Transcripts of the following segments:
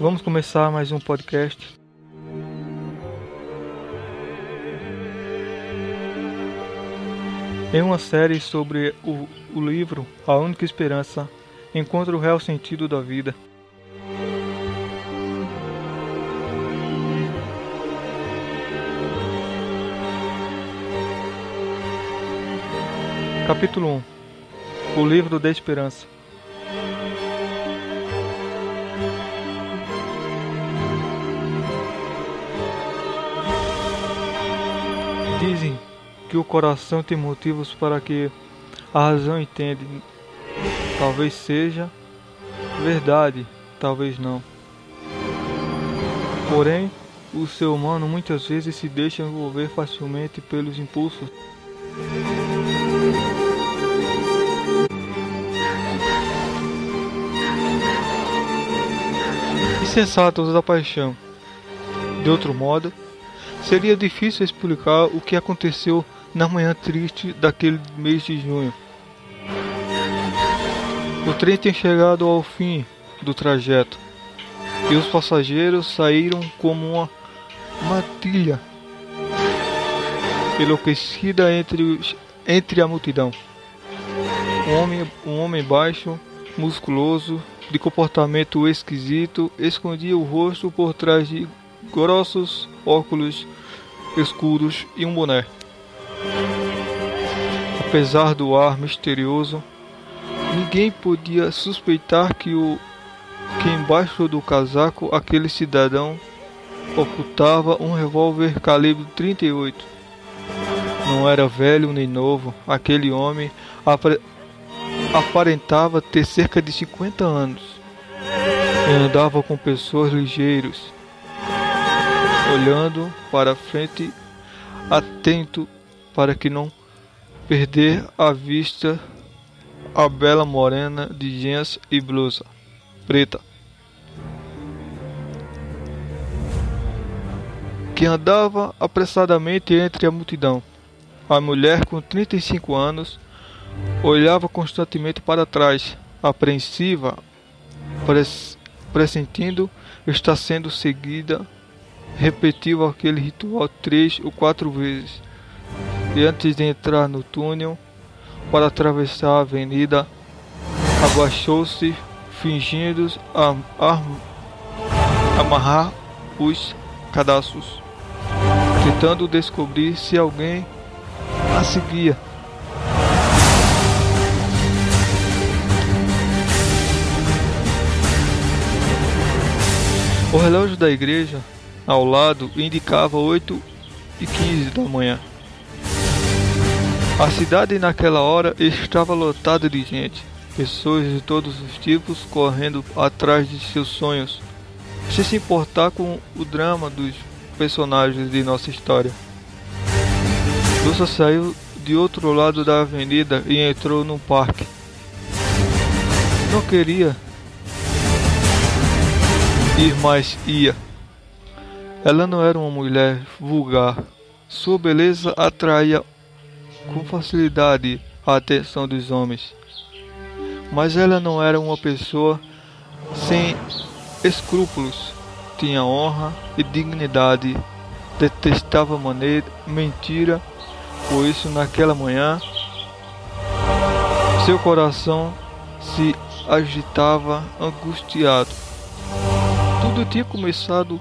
Vamos começar mais um podcast. Em uma série sobre o, o livro A Única Esperança, encontra o real sentido da vida. Capítulo 1 O Livro da Esperança Dizem que o coração tem motivos para que a razão entende. Talvez seja verdade, talvez não. Porém, o ser humano muitas vezes se deixa envolver facilmente pelos impulsos. Insensatos da paixão. De outro modo, Seria difícil explicar o que aconteceu na manhã triste daquele mês de junho. O trem tinha chegado ao fim do trajeto e os passageiros saíram como uma matilha enlouquecida entre, entre a multidão. Um homem, um homem baixo, musculoso, de comportamento esquisito, escondia o rosto por trás de grossos óculos escuros e um boné. Apesar do ar misterioso, ninguém podia suspeitar que o que embaixo do casaco aquele cidadão ocultava um revólver calibre 38. Não era velho nem novo, aquele homem aparentava ter cerca de 50 anos e andava com pessoas ligeiros olhando para frente, atento para que não perder a vista a bela morena de jeans e blusa preta. Que andava apressadamente entre a multidão. A mulher com 35 anos olhava constantemente para trás, apreensiva, pressentindo estar sendo seguida repetiu aquele ritual três ou quatro vezes. E antes de entrar no túnel para atravessar a avenida, abaixou-se, fingindo amarrar os cadastros, tentando descobrir se alguém a seguia. O relógio da igreja ao lado indicava 8 e 15 da manhã. A cidade naquela hora estava lotada de gente, pessoas de todos os tipos correndo atrás de seus sonhos, sem se importar com o drama dos personagens de nossa história. Lúcia saiu de outro lado da avenida e entrou num parque. Não queria ir, mas ia. Ela não era uma mulher vulgar. Sua beleza atraía com facilidade a atenção dos homens. Mas ela não era uma pessoa sem escrúpulos. Tinha honra e dignidade. Detestava maneira, mentira. Por isso, naquela manhã, seu coração se agitava angustiado. Tudo tinha começado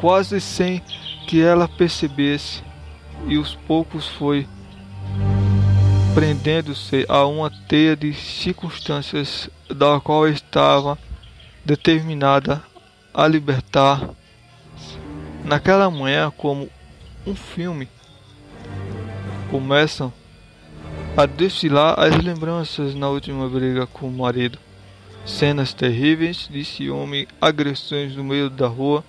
quase sem que ela percebesse, e aos poucos foi prendendo-se a uma teia de circunstâncias da qual estava determinada a libertar. Naquela manhã, como um filme, começam a desfilar as lembranças na última briga com o marido. Cenas terríveis de ciúme, agressões no meio da rua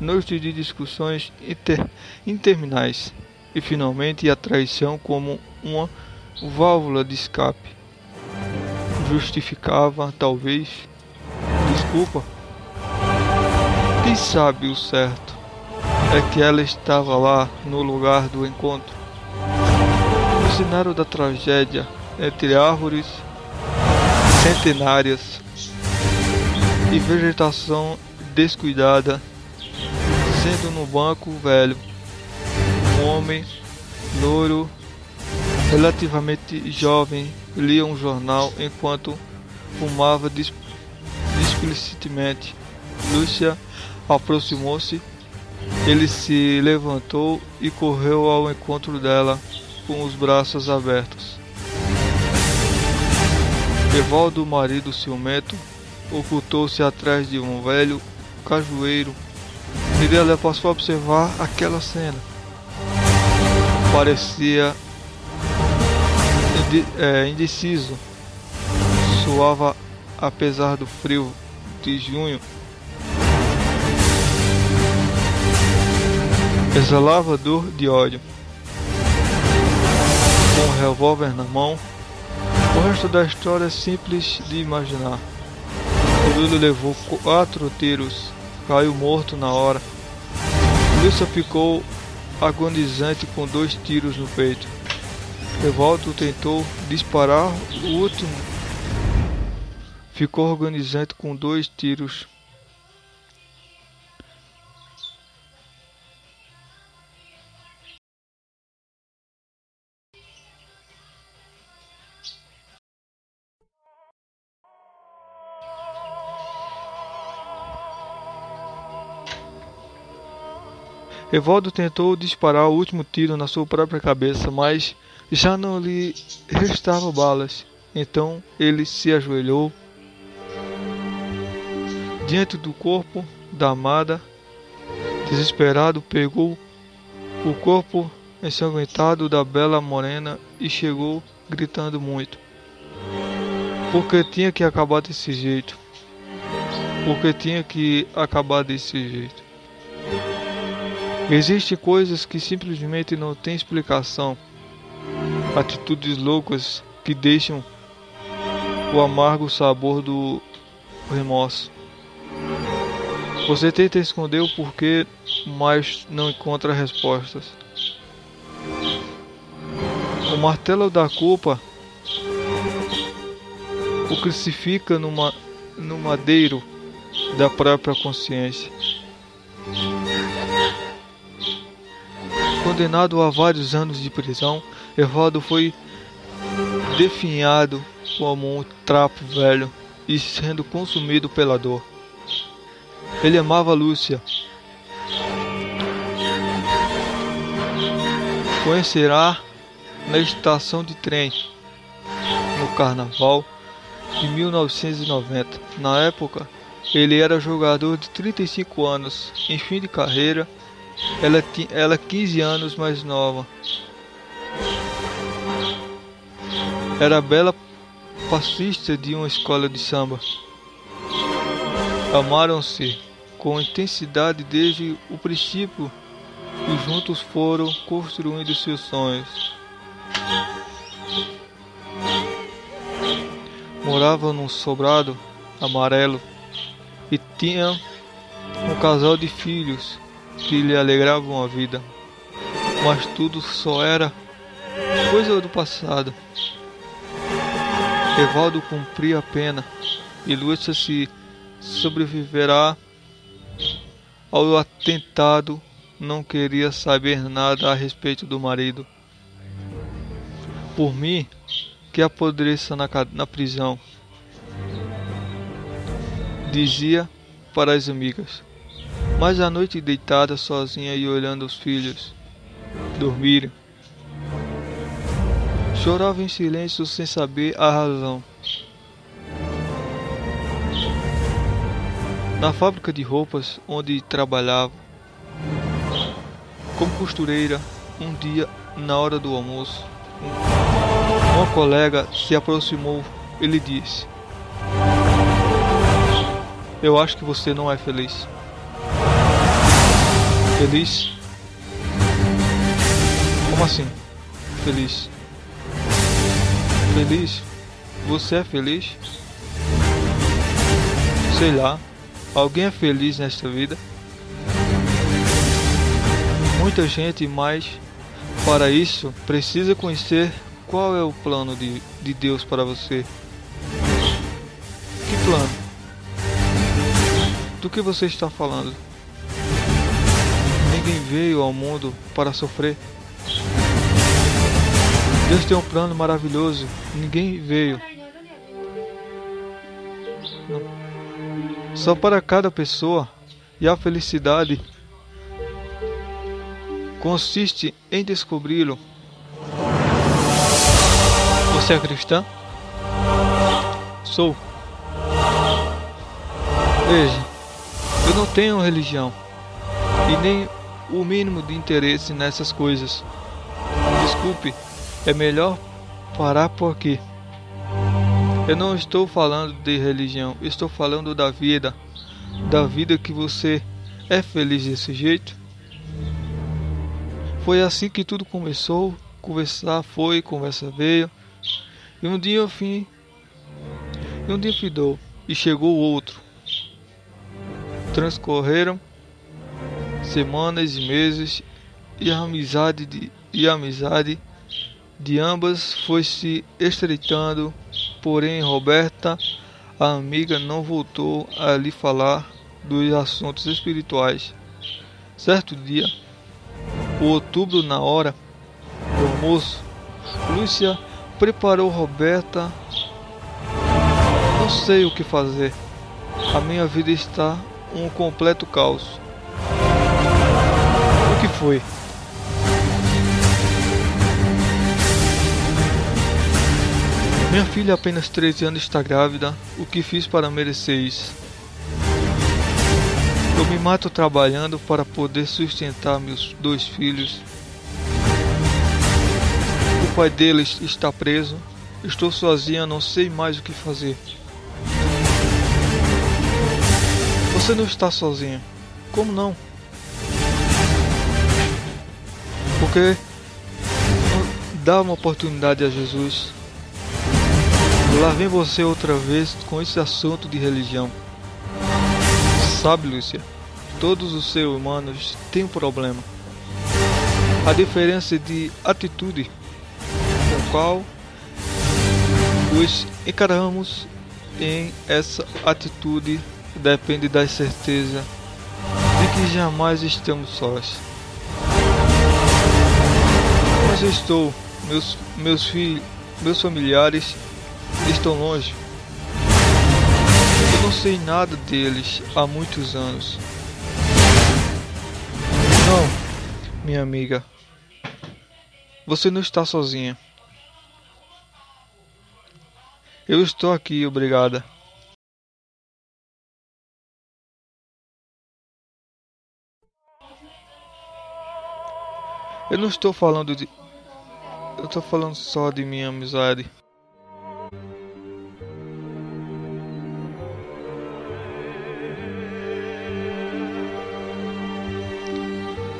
noite de discussões inter, intermináveis e finalmente a traição como uma válvula de escape. Justificava, talvez, desculpa. Quem sabe o certo é que ela estava lá no lugar do encontro. No cenário da tragédia, entre árvores centenárias e vegetação descuidada, sendo no banco velho um homem louro, relativamente jovem, lia um jornal enquanto fumava displicitamente. Lúcia aproximou-se. Ele se levantou e correu ao encontro dela com os braços abertos. Evaldo, marido ciumento, ocultou-se atrás de um velho cajueiro. Mirella passou a observar aquela cena. Parecia é, indeciso. Suava apesar do frio de junho. Exalava dor de ódio. Com um revólver na mão, o resto da história é simples de imaginar. Murilo levou quatro tiros, caiu morto na hora. Lúcia ficou agonizante com dois tiros no peito. Evaldo tentou disparar o último. Ficou agonizante com dois tiros Evaldo tentou disparar o último tiro na sua própria cabeça, mas já não lhe restavam balas. Então ele se ajoelhou diante do corpo da amada. Desesperado, pegou o corpo ensanguentado da bela morena e chegou gritando muito. Porque tinha que acabar desse jeito. Porque tinha que acabar desse jeito. Existem coisas que simplesmente não têm explicação. Atitudes loucas que deixam o amargo sabor do remorso. Você tenta esconder o porquê, mas não encontra respostas. O martelo da culpa o crucifica numa, no madeiro da própria consciência. Condenado a vários anos de prisão, Evaldo foi definhado como um trapo velho e sendo consumido pela dor. Ele amava Lúcia. Conhecerá na estação de trem no carnaval de 1990. Na época, ele era jogador de 35 anos, em fim de carreira ela, ela 15 anos mais nova. Era bela passista de uma escola de samba. Amaram-se com intensidade desde o princípio e juntos foram construindo seus sonhos. Moravam num sobrado amarelo e tinham um casal de filhos que lhe alegravam a vida, mas tudo só era coisa do passado. Evaldo cumpria a pena e Lúcia se sobreviverá ao atentado. Não queria saber nada a respeito do marido. Por mim, que apodreça na, na prisão, dizia para as amigas. Mas à noite deitada sozinha e olhando os filhos dormirem, chorava em silêncio sem saber a razão. Na fábrica de roupas onde trabalhava, como costureira, um dia, na hora do almoço, uma colega se aproximou e lhe disse: Eu acho que você não é feliz. Feliz? Como assim? Feliz? Feliz? Você é feliz? Sei lá. Alguém é feliz nesta vida? Muita gente, mas para isso precisa conhecer qual é o plano de, de Deus para você. Que plano? Do que você está falando? Ninguém veio ao mundo para sofrer. Deus tem um plano maravilhoso. Ninguém veio. Só para cada pessoa. E a felicidade consiste em descobri-lo. Você é cristã? Sou. Veja, eu não tenho religião e nem o mínimo de interesse nessas coisas. Desculpe, é melhor parar por aqui. Eu não estou falando de religião, estou falando da vida. Da vida que você é feliz desse jeito. Foi assim que tudo começou. Conversar foi, conversa veio. E um dia eu fim. E um dia fidou. E chegou outro. Transcorreram semanas e meses. E a amizade de, e a amizade de ambas foi se estreitando, porém Roberta, a amiga, não voltou a lhe falar dos assuntos espirituais. Certo dia, o outubro na hora do almoço, Lúcia preparou Roberta. Não sei o que fazer. A minha vida está um completo caos. Foi? Minha filha, apenas 13 anos, está grávida. O que fiz para merecer isso? Eu me mato trabalhando para poder sustentar meus dois filhos. O pai deles está preso. Estou sozinha, não sei mais o que fazer. Você não está sozinha. Como não? Porque dá uma oportunidade a Jesus Lá vem você outra vez com esse assunto de religião. Sabe, Lúcia, todos os seres humanos têm um problema. A diferença de atitude com qual os encaramos em essa atitude depende da certeza de que jamais estamos sós. Mas eu estou, meus, meus filhos, meus familiares estão longe. Eu não sei nada deles há muitos anos. Não, minha amiga. Você não está sozinha. Eu estou aqui, obrigada. Eu não estou falando de. Eu estou falando só de minha amizade.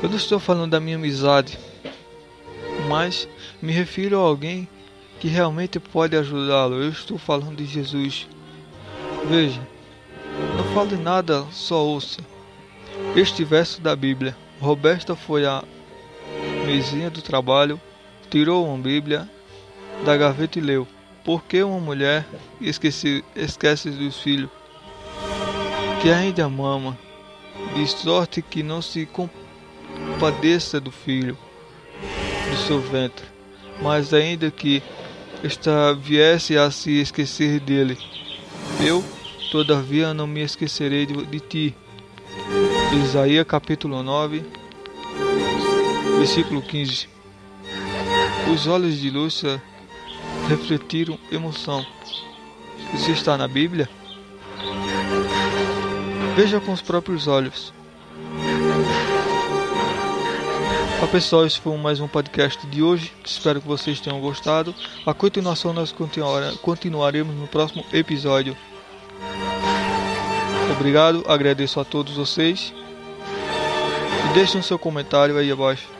Eu não estou falando da minha amizade, mas me refiro a alguém que realmente pode ajudá-lo. Eu estou falando de Jesus. Veja, não fale nada, só ouça. Este verso da Bíblia. Roberta foi à mesinha do trabalho, tirou uma Bíblia da gaveta e leu. Por que uma mulher esquece, esquece dos filhos que ainda mama, de sorte que não se compadeça do filho do seu ventre, mas ainda que esta viesse a se esquecer dele, eu, todavia, não me esquecerei de, de ti. Isaías capítulo 9, versículo 15. Os olhos de Lúcia refletiram emoção. Isso está na Bíblia? Veja com os próprios olhos. Olá pessoal, esse foi mais um podcast de hoje. Espero que vocês tenham gostado. A continuação nós continuaremos no próximo episódio. Obrigado, agradeço a todos vocês. E deixem seu comentário aí abaixo.